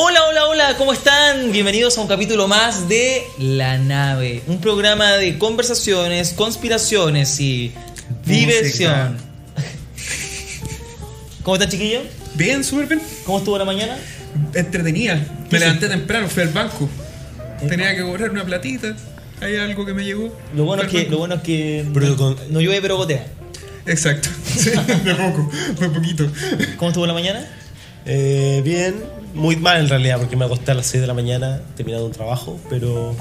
Hola, hola, hola, ¿cómo están? Bienvenidos a un capítulo más de La Nave, un programa de conversaciones, conspiraciones y diversión. ¿Cómo están, chiquillos? Bien, súper bien. ¿Cómo estuvo la mañana? Entretenida. ¿Qué Me levanté temprano, fui al banco. Tenía que cobrar una platita. Hay algo que me llegó. Lo bueno es que, lo bueno es que Pero con- no llueve pero gotea. Exacto. Sí, de poco, fue poquito. ¿Cómo estuvo la mañana? Eh, bien, muy mal en realidad, porque me acosté a las 6 de la mañana terminando un trabajo, pero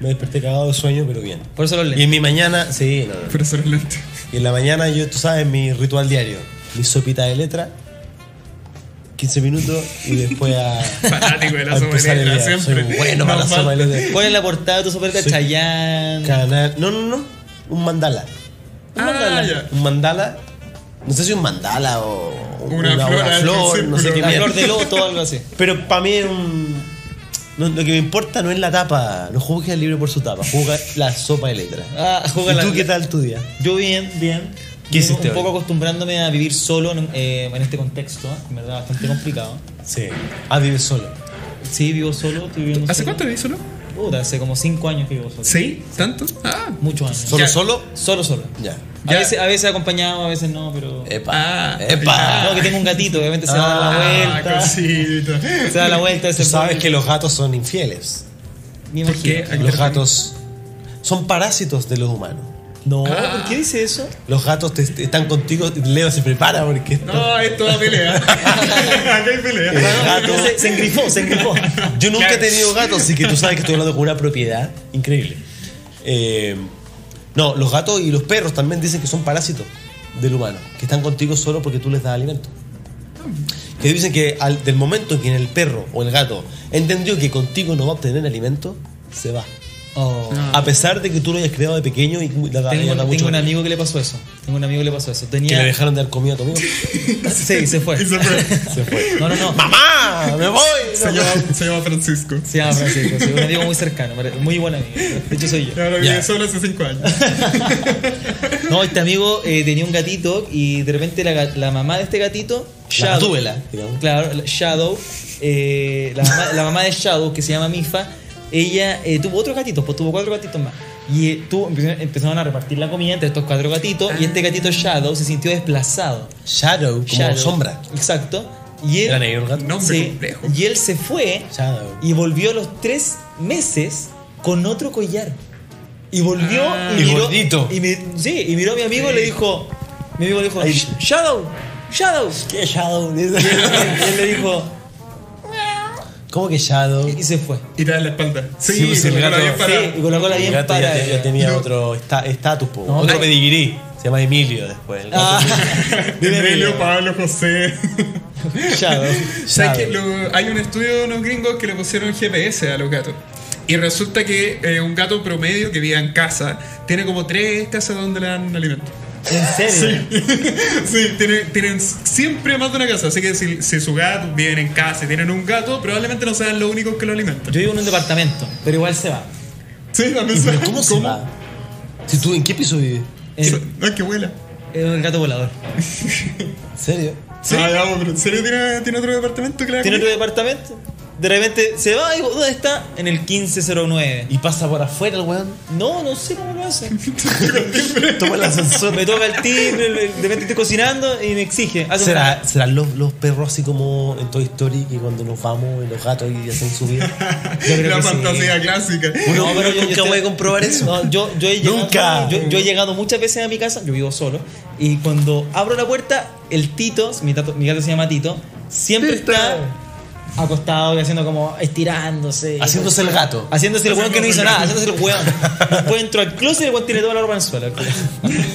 me desperté cagado de sueño, pero bien. Por eso los Y en lentes. mi mañana, sí, no, no. Pero eso es lento. Y en la mañana yo, tú sabes, mi ritual diario, mi sopita de letra, 15 minutos y después a, Fanático de la a sopa de letra, siempre. Soy bueno para la sopa de letra. ¿Cuál es la portada de tu superca? Soy- Chayanne. Canal, no, no, no, un mandala. Un Ah, mandala. ya. Un mandala, no sé si un mandala o Una flor una al flor, no sé qué flor de loto o algo así. Pero para mí es un. no, lo que me importa no es la tapa. No juzgues el libro por su tapa, juzga la sopa de letras. Ah, juega ¿Y la- tú qué tal tu día? Yo bien, bien. ¿Qué hiciste Un poco hoy? acostumbrándome a vivir solo en, eh, en este contexto, en verdad bastante complicado. Sí. Ah, vives solo. Sí, vivo solo, estoy viviendo ¿Hace solo. cuánto vivís solo? Puta, hace como 5 años que vivo solo. ¿Sí? ¿Tanto? Ah. Muchos años. ¿Solo, Ya. solo? Solo, solo. Ya. A Ya. veces, a veces acompañado, a veces no, pero. Epa. Ah, Epa. No, que tengo un gatito, obviamente se da la Ah, vuelta. cosita. Se da la vuelta, Tú se sabes que los gatos son infieles. Me ¿Por imagino. qué? ¿A qué Los gatos son parásitos de los humanos. No, Ah. ¿por qué dice eso? Los gatos te- te- están contigo, Leo se prepara porque esto- No, esto da pelea. Acá hay pelea. El gato- Se, se engrifó, se engrifó. Yo nunca he tenido gatos, así que tú sabes que estoy hablando con una propiedad increíble. Eh, no, los gatos y los perros también dicen que son parásitos del humano, que están contigo solo porque tú les das alimento. Que dicen que al, del momento en que el perro o el gato entendió que contigo no va a obtener alimento, se va. Oh. A pesar de que tú lo hayas creado de pequeño y le da- le Tengo, tengo mucho un amigo que le pasó eso. Tengo un amigo que le pasó eso. que Tenía. le dejaron de dar comida a tu amigo. Sí, se fue. Se fue. Se fue. No, no, no. ¡Mamá! ¡Me voy! Se llama, se llama Francisco. Se llama Francisco, sí, un amigo muy cercano, muy buen amigo. De hecho, soy yo. Ya. vive solo hace 5 años. No, este amigo eh, tenía un gatito y de repente la, la mamá de este gatito, La digamos. claro, la- Shadow, eh, la, mamá, la mamá de Shadow, que se llama Mifa, ella eh, tuvo otros gatitos, pues tuvo cuatro gatitos más. Y eh, tuvo- empezaron, a repartir la comida entre estos cuatro gatitos y este gatito Shadow se sintió desplazado. Shadow, como Shadow. sombra. Exacto. Y él, Era negro el gato. Nombre sí, complejo. y él se fue Shadow. y volvió a los tres meses con otro collar. Y volvió Ah. y, Y miró, gordito. Y mi- sí, y miró a mi amigo y le dijo. Mi amigo le dijo. Shadow, Shadow. ¿Qué Shadow? Y él, y él le dijo, ¿Cómo que Shadow? y se fue. Y te da la espalda. Sí, Sí, el gato- Sí, y con la cola El bien gato ya, para. tenía No. otro esta- estatus. No, otro pedigrí. Se llama Emilio después. el gato. Ah, Emilio, Emilio. Pablo, José. Shadow. ¿Sabes que lo- hay un estudio de unos gringos que le pusieron GPS a los gatos? Y resulta que eh, un gato promedio que vive en casa tiene como tres casas donde le dan alimento. ¿En serio? Sí, tienen, tienen siempre más de una casa. Así que si, si su gato viven en casa y tienen un gato, probablemente no sean los únicos que lo alimentan. Yo vivo en un departamento, pero igual se va. Sí, también ¿Pero se- cómo se va? Si tú, ¿En qué piso vives? No, es que vuela. Es un gato volador. ¿En serio? Sí. Ah, ya, pero ¿en serio tiene, tiene otro departamento que Tiene otro departamento. De repente se va y ¿dónde está? En el 1509. ¿Y pasa por afuera el weón? No, no sé cómo lo hace. Toma el ascensor. Me toca el timbre, de repente estoy cocinando y me exige. Hace ¿Será, ¿Serán los, los perros así como en Toy Story que cuando nos vamos y los gatos y hacen su vida? Yo creo La que sí. fantasía clásica. Uno No, pero yo- yo nunca voy a comprobar eso. No, yo, yo he llegado, Nunca. Yo, yo he llegado muchas veces a mi casa, yo vivo solo, y cuando abro la puerta, el Tito, mi, tato- mi gato se llama Tito, siempre Tito. está acostado y haciendo como estirándose. Haciéndose el gato. Haciéndose el weón que no hizo nada, haciéndose el weón. Después entró al closet y el weón tiene toda la ropa en el suelo.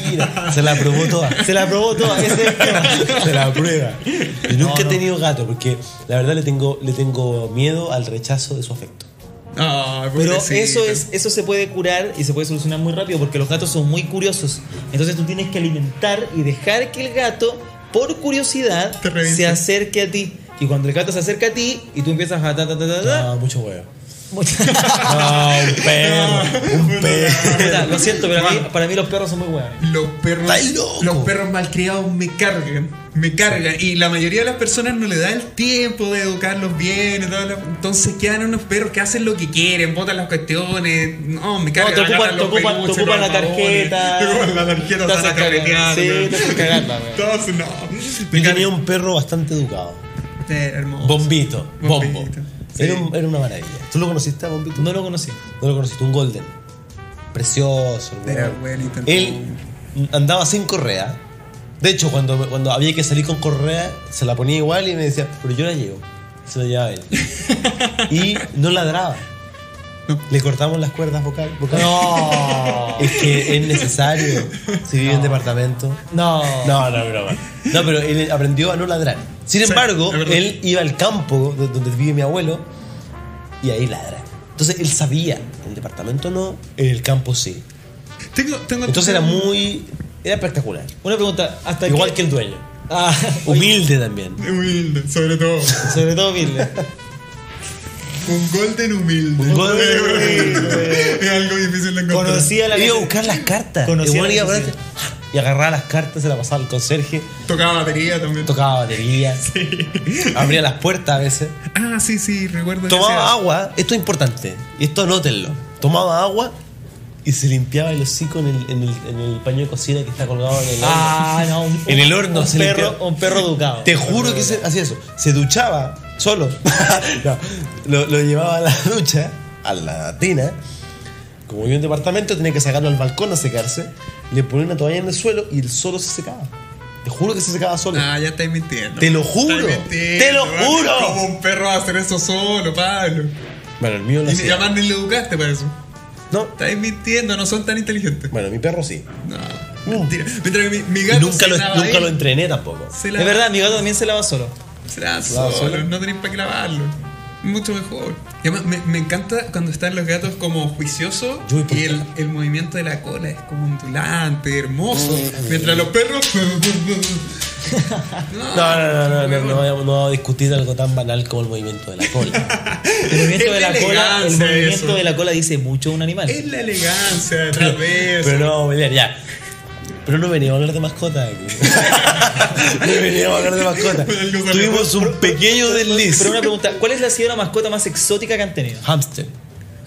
Mira, se la probó toda. Se la probó toda, ese es el tema. Se la prueba. Y nunca No, he tenido gato porque la verdad le tengo, le tengo miedo al rechazo de su afecto. Ah, Pero eso es eso se puede curar y se puede solucionar muy rápido porque los gatos son muy curiosos. Entonces tú tienes que alimentar y dejar que el gato, por curiosidad, se acerque a ti. Y cuando el gato se acerca a ti y tú empiezas a ta ta ta ta, ta, Ah, mucho huevo. Mucha- No, un perro. Un perro. Lo siento, pero a mí- para mí los perros son muy buenos. Los perros, loco. los perros malcriados me cargan, me cargan. Y la mayoría de las personas no le da el tiempo de educarlos bien. y toda la- Entonces quedan unos perros que hacen lo que quieren, botan las cuestiones. No, me cargan. te ocupan- agarran te los ocupan- te peluches, ocupan los la tarjeta. Te ocupan la tarjeta, Te te van a hacen carretear. cagar. Sí, te hacen. Entonces, no. Me Yo tenía un perro bastante educado. Hermoso. Bombito. Bombo. Sí. Era, un- era una maravilla. ¿Tú lo conociste a Bombito? No lo conocí. No lo conociste, un golden. Precioso. el Era weón. bueno, intentó- Él andaba sin correa. De hecho, cuando, cuando había que salir con correa, se la ponía igual y me decía, pero yo la llevo. Se la llevaba él. y no ladraba. Le cortamos las cuerdas vocal, vocales. No. Es que es necesario. Si vive en departamento. No. No, no, broma. No, pero él aprendió a no ladrar. Sin Sí, embargo, verdad. él iba al campo de- donde vive mi abuelo y ahí ladra. Entonces él sabía, en el departamento no, en el campo sí. Tengo, tengo Entonces era muy. Era espectacular. Una pregunta. ¿Hasta Igual qué- que el dueño. Ah, oye, Humilde también. Humilde, sobre todo. sobre todo humilde. Un golden humilde. Un golden humilde. es algo difícil de encontrar. Conocía la Iba a buscar las cartas. Conocía la iba a necesidad. poner- y agarraba las cartas, se las pasaba al conserje, Tocaba batería también. tocaba batería, abría las puertas a veces. Ah, sí, sí, recuerdo. Tomaba agua, esto es importante, y esto anótenlo. Tomaba agua y se limpiaba el hocico en el, en el, en el paño de cocina que está colgado en el horno. Ah, no. Un, En el horno un se perro, limpiaba. un perro educado. Te juro que se, hacía eso. Se duchaba solo. No, lo, lo llevaba a la ducha, a la tina. Como vivía en un departamento, tenía que sacarlo al balcón a secarse. Le ponía una toalla en el suelo y él solo se secaba. Te juro que se secaba solo. Ah, ya estáis mintiendo. Te lo juro. Te lo juro. Como un perro va a hacer eso solo, Pablo. Bueno, el mío lo Y hacía. además ni le educaste para eso. No. Estáis mintiendo, no son tan inteligentes. Bueno, mi perro sí. No, mentira. Mientras que mi, gato nunca, se lo, lava nunca él, lo entrené tampoco. se Es verdad, mi gato también se lava solo. Se lava lava solo, solo. no tenéis para qué lavarlo. Mucho mejor. Y además me, me encanta cuando están los gatos como juiciosos Yo y el, el movimiento de la cola es como ondulante, hermoso. Mientras los perros. No, no, no, no, no, no, no vamos a discutir algo tan banal como el movimiento de la cola. El movimiento de la cola, el movimiento eso. de la cola dice mucho de un animal. Es la elegancia detrás de eso. Pero no a pelear, ya. Pero no veníamos a hablar de mascotas aquí. no veníamos a hablar de mascotas. Tuvimos un pequeño desliz. Pero una pregunta, ¿cuál es la sido la mascota más exótica que han tenido? Hamster.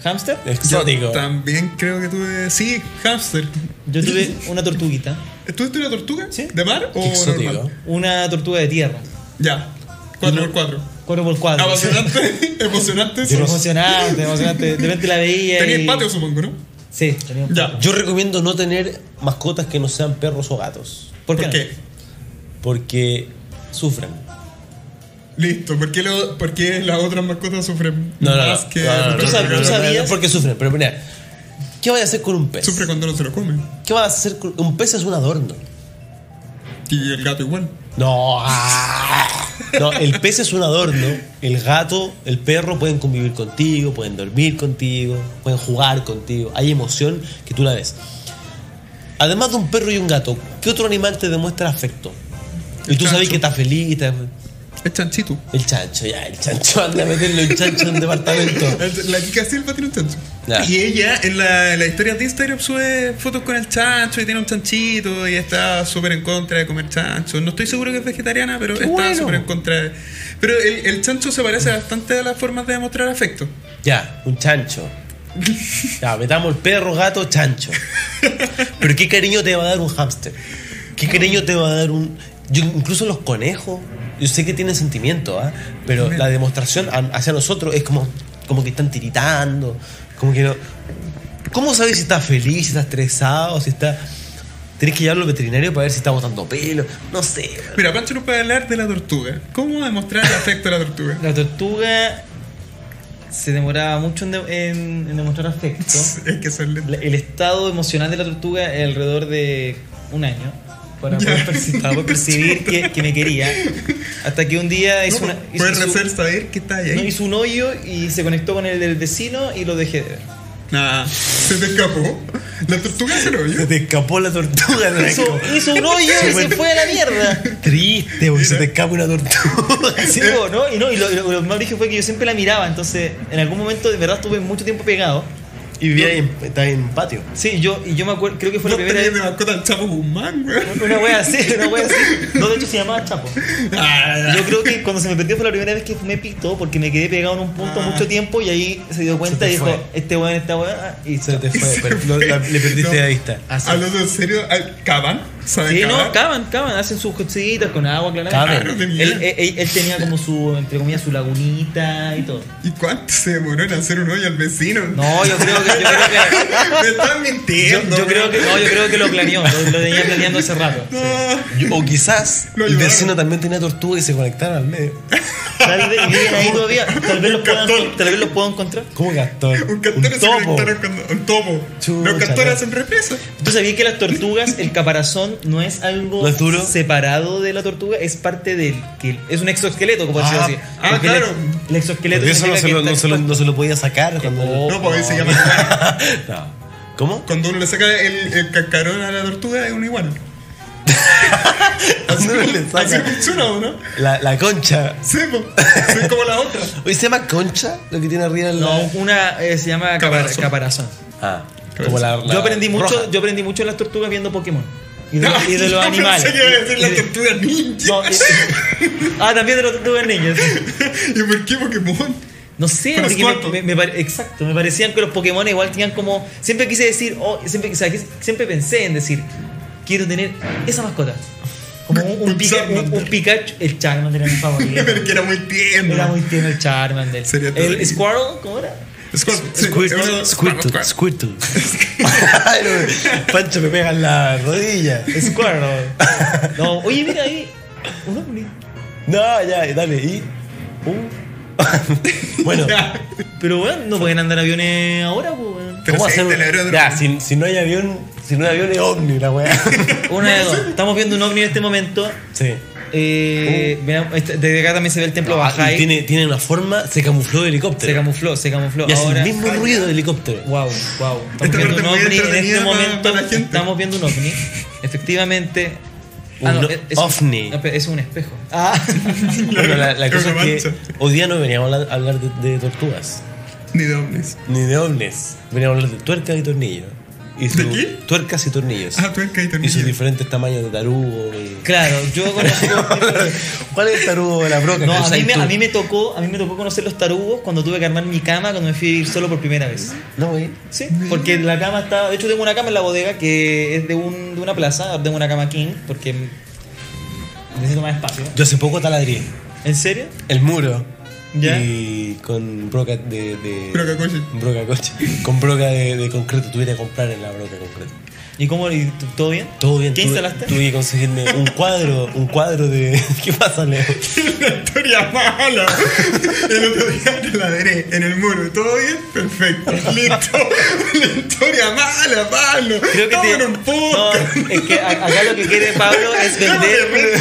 ¿Hamster? Yo Exótico. también creo que tuve. Sí, hamster. Yo tuve una tortuguita, ¿Tuviste una tortuga? Sí. ¿De mar o exótico. normal? una tortuga de tierra. Ya. 4x4. 4x4. Emocionante. Emocionante. Sí, emocionante, emocionante. De repente la veía. Tenía y... patio, supongo, ¿no? Sí, tenía Ya. Yo recomiendo no tener mascotas que no sean perros o gatos. ¿Por qué? ¿Por no? qué? Porque sufren. Listo, ¿por qué, lo, por qué las otras mascotas sufren más que No, no, no, los no, sabes- no, tú no, sabías- no, porque sufren. Pero mira, ¿qué vas a hacer con un pez? Sufre cuando no se lo comen. ¿Qué vas a hacer con un pez? Es un adorno. Y el gato igual. No, ah. no, el pez es un adorno. El gato, el perro pueden convivir contigo, pueden dormir contigo, pueden jugar contigo. Hay emoción que tú la ves. Además de un perro y un gato, ¿qué otro animal te demuestra afecto? Y tú sabes que está feliz. está- Es chanchito. El chancho, ya, el chancho anda a meterle un chancho en un departamento. La Kika Silva tiene un chancho. Ya. Y ella en la, la historia de Instagram sube fotos con el chancho y tiene un chanchito y está súper en contra de comer chancho. No estoy seguro que es vegetariana, pero está bueno. súper en contra de... Pero el, el chancho se parece bastante a las formas de demostrar afecto. Ya, un chancho. Ya, metamos el perro, gato, chancho. Pero qué cariño te va a dar un hámster. Qué cariño te va a dar un. Yo, incluso los conejos. Yo sé que tienen sentimiento, ¿ah? Pero la demostración a- hacia nosotros es como, como que están tiritando. Como que no. ¿Cómo sabes si está feliz, si está estresado, si está. Tenés que llevarlo al veterinario para ver si está botando pelo. No sé. Mira, Pancho nos puede hablar de la tortuga. ¿Cómo demostrar el afecto de la tortuga? La tortuga se demoraba mucho en, de- en- en demostrar afecto. Es que son El estado emocional de la tortuga es alrededor de un año para poder, perci- para poder percibir que, que me quería. Hasta que un día hizo, No, una, hizo, puedes hizo- hacer saber que está ahí. no, hizo un hoyo y se conectó con el del vecino y lo dejé de ver. Nah, se te escapó. La tortuga se lo Se te escapó la tortuga, Hizo, Draco. hizo un hoyo y se fue a la mierda. Triste, porque se te escapa una tortuga. Sí, ¿no? Y, no, y lo, lo- lo más brígido fue que yo siempre la miraba, entonces en algún momento de verdad estuve mucho tiempo pegado. Y vivía ahí en, estaba en patio. Sí, yo, y yo me acuerdo, creo que fue No la primera vez. de mascota al Chapo Guzmán, weón. Una wea así, una wea así. No, de hecho se llamaba Chapo. Ah, Yo creo que cuando se me perdió fue la primera vez que me pito porque me quedé pegado en un punto Ah. mucho tiempo y ahí se dio cuenta te y dijo, fue. este weón, esta weá, y Se te fue, Se pero fue. lo- la- le perdiste No. de vista. Así. Hablando en serio, al- ¿cavan? ¿Saben Sí, cavar? no, cavan, cavan, hacen sus cositas con agua, claramente. Caben. Claro, tenía. Él, él- él tenía como su, entre comillas, su lagunita y todo. ¿Y cuánto se demoró en hacer un hoyo al vecino? No, yo creo que, yo creo que, Me están yo, mintiendo. yo creo weón. que, no, yo creo que lo planeó, lo, lo tenía planeando hace rato. sí. No. Yo- O quizás el vecino también tenía tortuga y se conectaron al medio. Tal vez, ahí todavía, tal vez los puedan, Castor. tal vez los puedo encontrar. ¿Cómo Gastón? Un castor se topo. conectaron cuando. Un topo. Chucha, Los castores hacen represa. ¿Tú sabías que las tortugas, el caparazón no es algo ¿No es duro? separado de la tortuga? Es parte del. que es un exoesqueleto, como Ah, así. ah, Porque claro. El, el exoesqueleto. Eso no se, lo, no, se lo, no se lo podía sacar cuando. Oh. No, pues ahí se llama. No. ¿Cómo? Cuando uno le saca el, el cascarón a la tortuga es un igual. Cuando uno le Así saca funciona, ¿o no? la, la concha. Sí, po. Sí, como la otra. Oye, ¿se llama concha lo que tiene arriba en la.? No, una eh, se llama Caparazón. caparazón. Ah, como la. la yo aprendí mucho, roja. yo aprendí mucho de las tortugas viendo Pokémon. Y de, No, y de los animales. Pensé que iba a decir Y la de- tortuga ninja. no, ah, también de las tortugas niñas. ¿Y por qué Pokémon? No sé, me, me- me pare- exacto, me parecían que los Pokémon igual tenían como. Siempre quise decir, oh, siempre, o sea, quise- siempre pensé en decir, quiero tener esa mascota. Como un, un, Un Pikachu. El Charmander era mi favorito. Pero que era muy tierno. Era muy tierno el Charmander. El. Squirtle, ¿cómo era? Squirtle, era- Squirtle, Squirtle. Pancho me pega en la rodilla. Squirtle. No, oye, mira ahí. Un ovni. No, ya, dale. Y. Uh. bueno. Pero bueno, no pueden andar aviones ahora, pues. Pero ¿cómo hacer? Ya, si, si no hay avión, si no hay avión es ovni, la weá. Una de dos. Estamos viendo un ovni en este momento. Sí. Eh, mira, este- desde acá también se ve el templo Ah, y Bajay. tiene, tiene una forma, se camufló de helicóptero. Se camufló, se camufló. y hace Ahora, el mismo ruido de helicóptero. Wow, wow. Esta Estamos viendo un ovni en este momento. Estamos viendo un ovni. Efectivamente. Un o- es, ovni. no, es un espejo. Ah. Bueno, la, la cosa es que hoy día no veníamos a hablar, a hablar de, de tortugas, Ni de ovnis. ni de ovnis. Veníamos a hablar de tuercas y tornillos. Y ¿De qué? Tuercas y tornillos. Ah, tuerca y y sus diferentes tamaños de tarugo. y- Claro, yo conozco. ¿Cuál es el tarugo de la broca? No, que a mí, me, tú? a mí me tocó, a mí me tocó conocer los tarugos cuando tuve que armar mi cama cuando me fui a vivir solo por primera vez. No, güey. Sí, porque la cama está. De hecho, tengo una cama en la bodega que es de, un, de una plaza. Tengo una cama king porque necesito más espacio. Yo hace poco taladré ¿En serio? el muro. Ya. Y con broca de. de Broca coche. broca coche. Con broca de, de concreto. Tuve que comprar en la broca de concreto. ¿Y cómo? y ¿Todo bien? Todo bien. ¿Qué tuve, instalaste? Tuve que conseguirme un cuadro. Un cuadro de. ¿Qué pasa, Leo? La historia mala. El otro día te la veré en el muro. ¿Todo bien? Perfecto. Listo. La historia mala, Pablo. Creo que Estamos te. en un No, es que a- acá lo que quiere Pablo es vender. weá.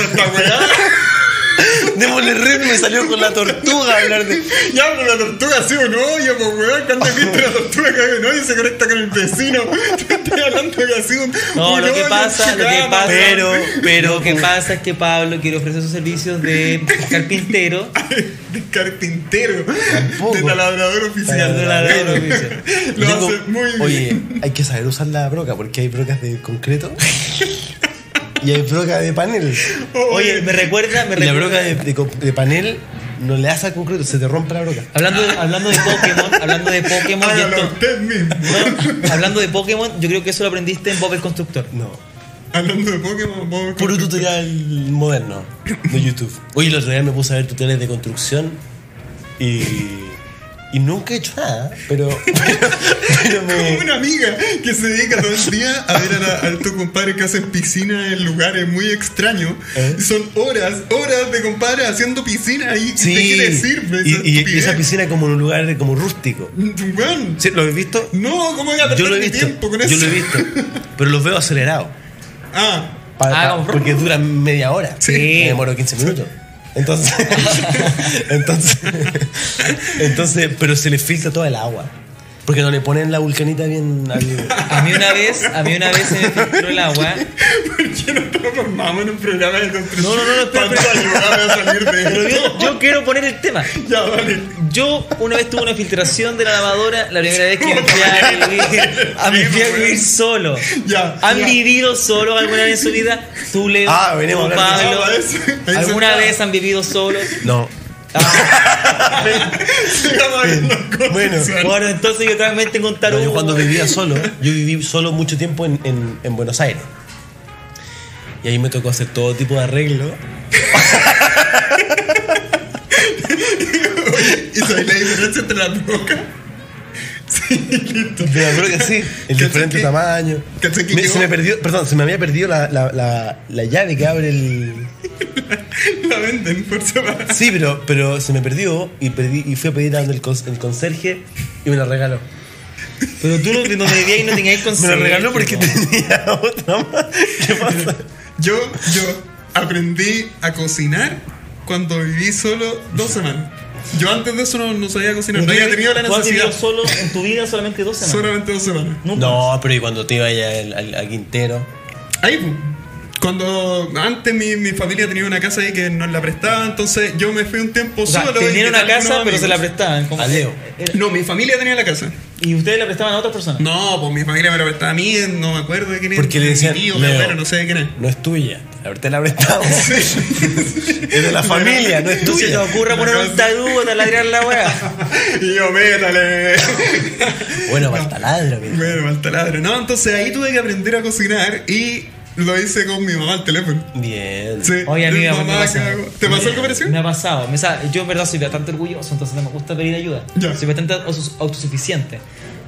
Démosle ritmo y salió con la tortuga a hablar de. Ya, pero la tortuga hace un hoyo, pues weón. Cuando has visto la tortuga que hoyo y se conecta con el vecino. Te estoy hablando que ha sido un. No, lo que pasa, lo que pasa, Pero, pero. lo que pasa es que Pablo quiere ofrecer sus servicios de carpintero. De carpintero. Tampoco. De taladrador oficial. Taladrador oficial. Lo hace muy bien. Oye, hay que saber usar la broca porque hay brocas de concreto y hay broca de panel. Oye, me recuerda, me Y la recuerda. broca de, de co- de panel no le hace al concreto, se te rompe la broca. Hablando de, hablando de Pokémon, hablando de Pokémon, y Hágalo esto- usted mismo. no, hablando de Pokémon, yo creo que eso lo aprendiste en Bob el Constructor. No. Hablando de Pokémon, vamos Puro tutorial moderno de YouTube. Oye, el otro día me puse a ver tutoriales de construcción y. Y nunca he hecho nada, pero. Pero, pero me. Una amiga que se dedica todo el día a ver a, la- a tu compadre que hacen piscina en lugares muy extraños. ¿Eh? Y Son horas, horas de compadre haciendo piscina y Sí. ¿de qué le sirve? Y, esa y- y esa piscina como en un lugar como rústico. Weón, ¿Sí? ¿Lo has visto? No, ¿cómo voy a Yo lo he visto. tiempo con Yo eso? lo he visto. Pero los veo acelerados. Ah, Pa- Ah, pa- como- porque duran media hora. Sí. Me demoro 15 minutos. Entonces, entonces, entonces, pero se les filtra toda el agua. Porque no le ponen la vulcanita bien al. A mí una vez, a mí una vez se me filtró el agua. ¿Por qué no transformamos en un programa de construcción? No, no, no, no, espera, Para ayudarme a salir de Pero esto. yo, yo quiero poner el tema. Ya, vale. Yo una vez tuve una filtración de la lavadora la primera vez que me fui a vivir, a, me fui a vivir solo. Ya. ¿Han Ya. vivido solo alguna vez en su vida? Tú, Leo, Ah, venimos a Pablo. Ah, ¿Alguna vez han vivido solos? No. Cosas Bueno. Bueno, entonces yo también tengo un No, tarugo. yo cuando vivía solo, yo viví solo mucho tiempo en, en- en Buenos Aires. Y ahí me tocó hacer todo tipo de arreglo. ¿Y sabes la diferencia entre las rocas? Pero creo que sí, en ¿Cachai diferentes que- tamaños. cachai que Me- se me perdió, perdón, se me había perdido la, la, la, la llave que abre el. La venden por separado. Sí, pero, pero se me perdió y, perdí, y fui a pedir a el, cons- el conserje y me la regaló. Pero tú no, donde vivías y no tenías Me conserje. la regaló porque po. tenía otra más. ¿Qué pasa? Yo, yo aprendí a cocinar cuando viví solo dos semanas. Yo antes de eso no, no sabía cocinar, no había tenido la ¿Tú has vivido necesidad. solo en tu vida solamente dos semanas? Solamente dos semanas. No, pero y cuando te iba allá al, al- al Quintero. Ahí, pues. Cuando antes mi, mi familia tenía una casa ahí que nos la prestaba, entonces yo me fui un tiempo O sea, solo. tenían una casa, pero se la prestaban. como A que Leo. era- No, mi familia tenía la casa. Y ustedes la prestaban a otras personas. No, pues mi familia me la prestaba a mí, no me acuerdo de quién es. Porque le decían, Mi tío, mi Leo. abuelo, no sé de quién es. No es tuya. A ver, te la prestamos. es de la familia, no es No se te tuya. ocurra poner un tarugo, taladrar la weá. Y yo, métale. Bueno, para el taladro, mira. Bueno, mal taladro. No, entonces ahí tuve que aprender a cocinar y lo hice con mi mamá al teléfono. Bien. Sí. Oye, a mí me Mamá, me pasa. ¿Te pasó algo parecido? Me ha pasado. Me sa- yo en verdad soy bastante orgulloso, entonces no me gusta pedir ayuda. Ya. Soy bastante autos- autosuficiente.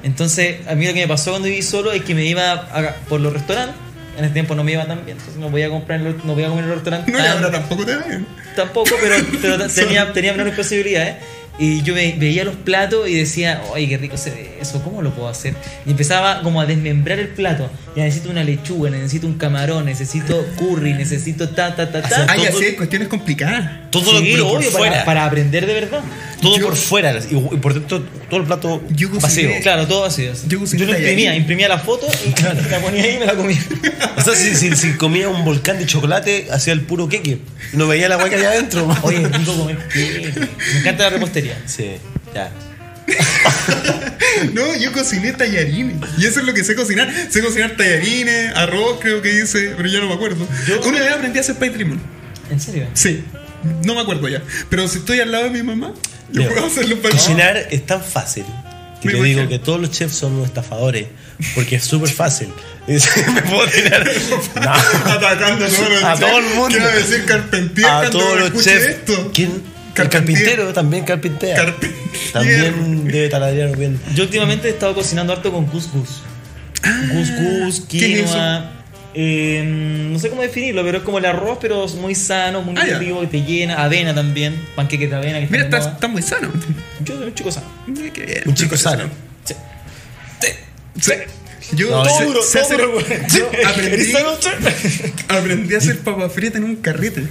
Entonces, a mí lo que me pasó cuando viví solo es que me iba a- por los restaurantes. En ese tiempo no me iba tan bien, entonces no voy a comprar, en los- no voy a comer en los restaurantes. No, y ahora tampoco te va bien. Tampoco, pero, pero tenía, tenía menores posibilidades. Y yo ve- veía los platos y decía, ¡ay, qué rico se ve eso! ¿Cómo lo puedo hacer? Y empezaba como a desmembrar el plato. Ya necesito una lechuga, necesito un camarón, necesito curry, necesito ta, ta, ta, ta. Ay, todo- así cuestiones complicadas. Todo lo Sí, pero por obvio, para, fuera. para aprender de verdad. Todo Yo- por fuera. Y, y por dentro, todo el plato Yo vacío. Claro, todo así. Yo lo imprimía, imprimía la foto y la ponía ahí y me la comía. O sea, si, si, si comía un volcán de chocolate, hacía el puro queque. No veía la hueá que había adentro. Oye, es rico comer queque. Me encanta la repostería. Sí, ya. No, yo cociné tallarines. Y eso es lo que sé cocinar. Sé cocinar tallarines, arroz, creo que hice, pero ya no me acuerdo. Una vez aprendí a hacer pay limón. ¿En serio? Sí, no me acuerdo ya. Pero si estoy al lado de mi mamá, yo Leo, puedo hacerlo para Cocinar es tan fácil que Me te imagino. digo que todos los chefs son unos estafadores. Porque es súper fácil. Me puedo tirar. No. Atacando a todos los A chefs. todo el mundo. Quiero decir carpentier A todos los chefs. esto. ¿Quién? El carpintero también carpintea. Carpentier. También debe taladrar bien. Yo últimamente he estado cocinando harto con couscous. Couscous, ¿qué es quinoa. Eh, no sé cómo definirlo, pero es como el arroz, pero es muy sano, muy Ah, ya. rico, que te llena. Avena también, panqueques de avena. Que Mira, está, está muy sano. Yo soy un chico sano. Mira qué bien. Un chico sano. Sí. Sí. Yo No, todo duro, todo aprendí, aprendí a hacer papas fritas en un carrete.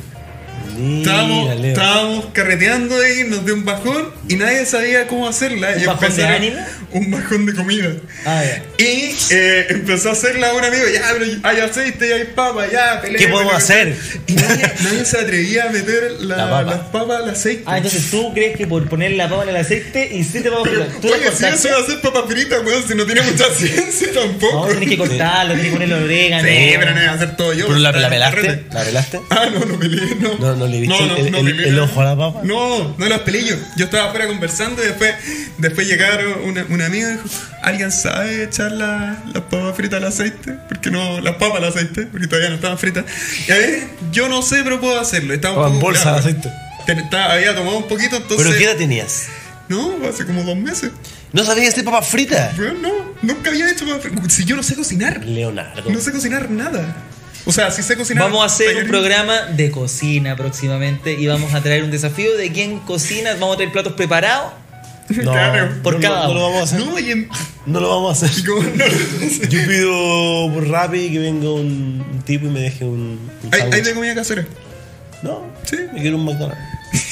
Estábamos, estábamos carreteando ahí, nos dio un bajón y nadie sabía cómo hacerla. ¿Un Y bajón de a- ánimo? Un bajón de comida. Ah. Y eh, empezó a hacerla un amigo, ya, pero hay aceite, hay papa, ya, pelea, ¿Qué podemos pelea, hacer? Y nadie, nadie se atrevía a meter la, La papa. las papas al aceite. Ah, entonces tú crees que por poner la papa en el aceite y sí te vamos a. ¿Tú Oye, si eso de hacer papas fritas, weón, si no tiene mucha ciencia tampoco. No, tienes que cortarlo, tienes que ponerle orégano. Sí, pero no iba a hacer todo yo. ¿Pero la, la pelaste? ¿La pelaste? Ah, no, no peleé, no. No, no le viste No, no, el, no el- el ojo a la papa. No, no las peleé yo. Estaba afuera conversando y después, después llegaron una, una amiga y dijo, ¿alguien sabe echar la- las papas fritas al aceite? Porque no, las papas al aceite, porque todavía no estaban fritas. Y a ver, yo no sé, pero puedo hacerlo. Estaba en bolsa de aceite. Había tomado un poquito, entonces... ¿Pero qué edad tenías? No, hace como dos meses. ¿No sabías hacer papas fritas? Bueno, no, nunca había hecho papas fritas. Si yo no sé cocinar. Leonardo. No sé cocinar nada. O sea, sí sé cocinar. Vamos a hacer un programa de cocina próximamente y vamos a traer un desafío de quién cocina. Vamos a traer platos preparados. No, Claro. Por no, cada no, no lo vamos a hacer. No, y en- No lo vamos a hacer. ¿cómo no lo? Yo pido por Rappi que venga un, tipo y me deje un, un ¿Hay, hay de comida casera? No, Sí. me quiero un McDonald's.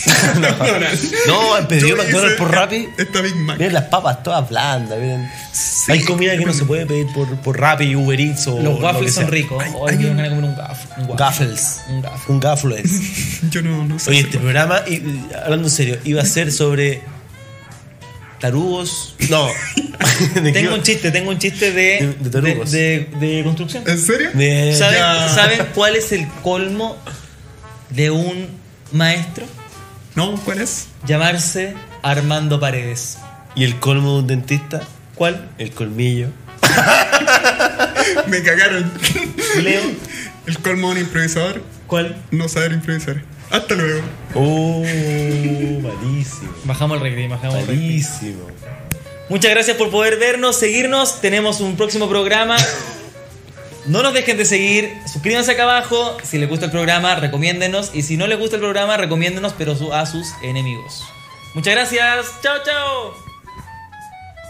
No, pedido Yo McDonald's por Rappi. Esta Big Mac. Miren las papas todas blandas, miren. Hay comida que no se puede pedir por, por Rappi, Uber Eats o. Los lo que waffles son ricos. Hay- Hoy hay me un- van a comer un gaffle. Un waffle. Gaffles. Un gaffle. Un. Yo no, no sé. Oye, este programa, y- hablando en serio, iba a ser sobre tarugos. No. ¿De Tengo un chiste, tengo un chiste de, De- de tarugos. de, de- de construcción. ¿En serio? De- ¿Saben. ¿Saben cuál es el colmo de un maestro? No, ¿cuál es? Llamarse Armando Paredes. ¿Y el colmo de un dentista? ¿Cuál? El colmillo. Me cagaron. Leo. El colmo de un improvisador, ¿Cuál? no saber improvisar. Hasta luego. Oh, malísimo. Bajamos el rating, bajamos el. Malísimo. Muchas gracias por poder vernos, seguirnos. Tenemos un próximo programa. No nos dejen de seguir. Suscríbanse acá abajo. Si les gusta el programa, recomiéndenos. Y si no les gusta el programa, recomiéndenos, pero a sus enemigos. Muchas gracias. Chao, chao.